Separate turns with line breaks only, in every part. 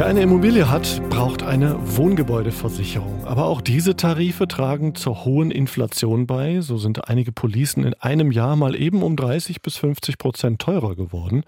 Wer eine Immobilie hat, braucht eine Wohngebäudeversicherung. Aber auch diese Tarife tragen zur hohen Inflation bei. So sind einige Policen in einem Jahr mal eben um 30 bis 50 Prozent teurer geworden.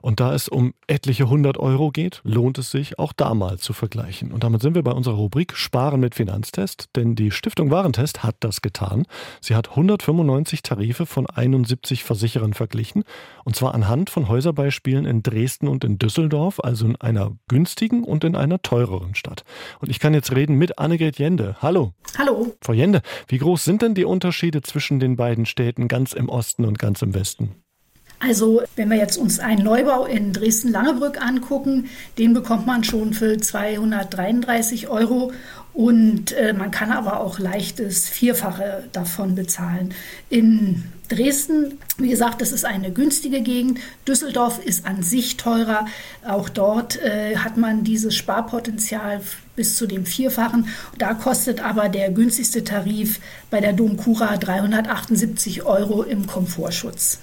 Und da es um etliche 100 Euro geht, lohnt es sich, auch da mal zu vergleichen. Und damit sind wir bei unserer Rubrik Sparen mit Finanztest. Denn die Stiftung Warentest hat das getan. Sie hat 195 Tarife von 71 Versicherern verglichen. Und zwar anhand von Häuserbeispielen in Dresden und in Düsseldorf, also in einer günstigen günstigen und in einer teureren Stadt. Und ich kann jetzt reden mit Annegret Jende. Hallo.
Hallo.
Frau Jende, wie groß sind denn die Unterschiede zwischen den beiden Städten ganz im Osten und ganz im Westen?
Also, wenn wir jetzt uns einen Neubau in Dresden-Langebrück angucken, den bekommt man schon für 233 Euro und äh, man kann aber auch leichtes Vierfache davon bezahlen. In Dresden, wie gesagt, das ist eine günstige Gegend. Düsseldorf ist an sich teurer. Auch dort äh, hat man dieses Sparpotenzial bis zu dem Vierfachen. Da kostet aber der günstigste Tarif bei der Domkura 378 Euro im Komfortschutz.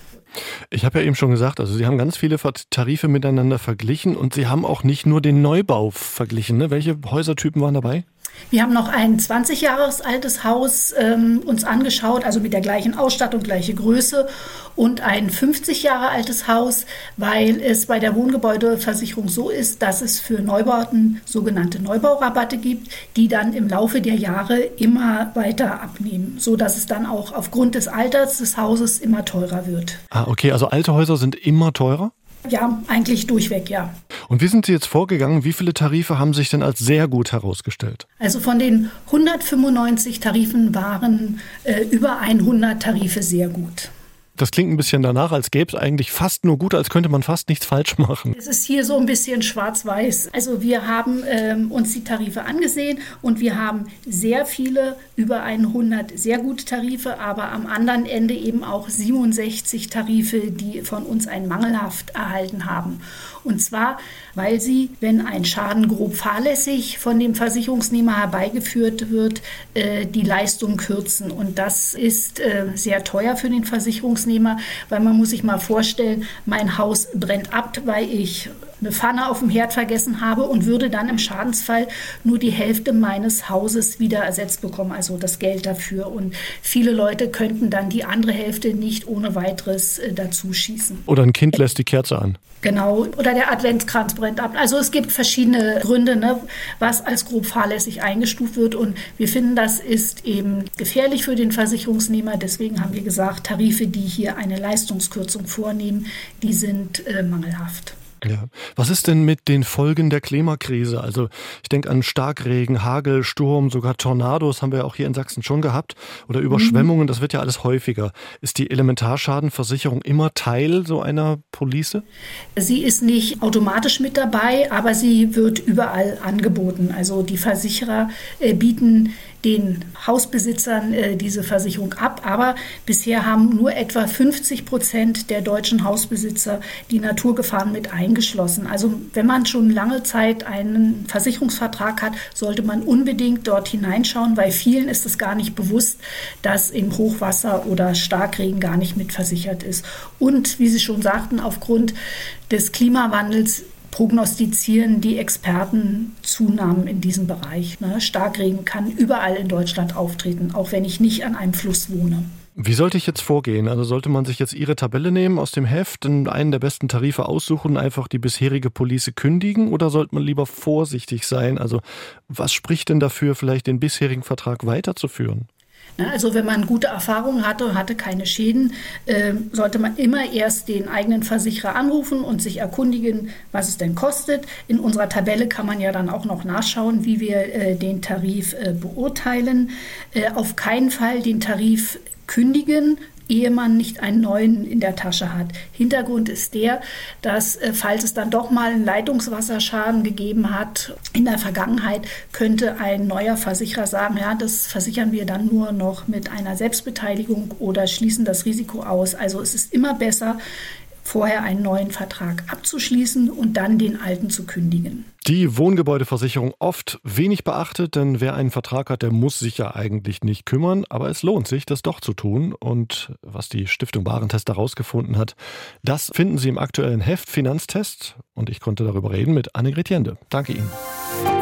Ich habe ja eben schon gesagt, also Sie haben ganz viele Tarife miteinander verglichen und Sie haben auch nicht nur den Neubau verglichen. Ne? Welche Häusertypen waren dabei?
Wir haben noch ein 20 Jahres altes Haus ähm, uns angeschaut, also mit der gleichen Ausstattung, gleiche Größe und ein 50 Jahre altes Haus, weil es bei der Wohngebäudeversicherung so ist, dass es für Neubauten sogenannte Neubaurabatte gibt, die dann im Laufe der Jahre immer weiter abnehmen, so dass es dann auch aufgrund des Alters des Hauses immer teurer wird.
Ah, okay, also alte Häuser sind immer teurer?
Ja, eigentlich durchweg, ja.
Und wie sind Sie jetzt vorgegangen? Wie viele Tarife haben sich denn als sehr gut herausgestellt?
Also von den 195 Tarifen waren äh, über 100 Tarife sehr gut.
Das klingt ein bisschen danach, als gäbe es eigentlich fast nur gut, als könnte man fast nichts falsch machen.
Es ist hier so ein bisschen schwarz-weiß. Also wir haben ähm, uns die Tarife angesehen und wir haben sehr viele, über 100 sehr gute Tarife, aber am anderen Ende eben auch 67 Tarife, die von uns ein mangelhaft erhalten haben. Und zwar, weil sie, wenn ein Schaden grob fahrlässig von dem Versicherungsnehmer herbeigeführt wird, äh, die Leistung kürzen. Und das ist äh, sehr teuer für den Versicherungsnehmer, weil man muss sich mal vorstellen, mein Haus brennt ab, weil ich eine Pfanne auf dem Herd vergessen habe und würde dann im Schadensfall nur die Hälfte meines Hauses wieder ersetzt bekommen, also das Geld dafür. Und viele Leute könnten dann die andere Hälfte nicht ohne weiteres äh, dazu schießen.
Oder ein Kind lässt die Kerze an.
Genau, oder der Adventskranz brennt ab. Also es gibt verschiedene Gründe, ne, was als grob fahrlässig eingestuft wird. Und wir finden, das ist eben gefährlich für den Versicherungsnehmer. Deswegen haben wir gesagt, Tarife, die hier eine Leistungskürzung vornehmen, die sind äh, mangelhaft.
Ja. Was ist denn mit den Folgen der Klimakrise? Also ich denke an Starkregen, Hagel, Sturm, sogar Tornados haben wir auch hier in Sachsen schon gehabt oder Überschwemmungen, das wird ja alles häufiger. Ist die Elementarschadenversicherung immer Teil so einer Police?
Sie ist nicht automatisch mit dabei, aber sie wird überall angeboten. Also die Versicherer äh, bieten den Hausbesitzern äh, diese Versicherung ab. Aber bisher haben nur etwa 50 Prozent der deutschen Hausbesitzer die Naturgefahren mit eingeschlossen. Also wenn man schon lange Zeit einen Versicherungsvertrag hat, sollte man unbedingt dort hineinschauen, weil vielen ist es gar nicht bewusst, dass im Hochwasser oder Starkregen gar nicht mitversichert ist. Und wie Sie schon sagten, aufgrund des Klimawandels prognostizieren die Experten Zunahmen in diesem Bereich. Ne? Starkregen kann überall in Deutschland auftreten, auch wenn ich nicht an einem Fluss wohne.
Wie sollte ich jetzt vorgehen? Also sollte man sich jetzt Ihre Tabelle nehmen aus dem Heft, einen der besten Tarife aussuchen, einfach die bisherige Police kündigen oder sollte man lieber vorsichtig sein? Also was spricht denn dafür, vielleicht den bisherigen Vertrag weiterzuführen?
Also wenn man gute Erfahrungen hatte und hatte keine Schäden, äh, sollte man immer erst den eigenen Versicherer anrufen und sich erkundigen, was es denn kostet. In unserer Tabelle kann man ja dann auch noch nachschauen, wie wir äh, den Tarif äh, beurteilen. Äh, auf keinen Fall den Tarif kündigen, ehe man nicht einen neuen in der Tasche hat. Hintergrund ist der, dass äh, falls es dann doch mal einen Leitungswasserschaden gegeben hat in der Vergangenheit, könnte ein neuer Versicherer sagen, ja, das versichern wir dann nur noch mit einer Selbstbeteiligung oder schließen das Risiko aus. Also es ist immer besser, vorher einen neuen Vertrag abzuschließen und dann den alten zu kündigen.
Die Wohngebäudeversicherung oft wenig beachtet, denn wer einen Vertrag hat, der muss sich ja eigentlich nicht kümmern, aber es lohnt sich, das doch zu tun. Und was die Stiftung Warentest herausgefunden hat, das finden Sie im aktuellen Heft Finanztest und ich konnte darüber reden mit Annegret Jende. Danke Ihnen.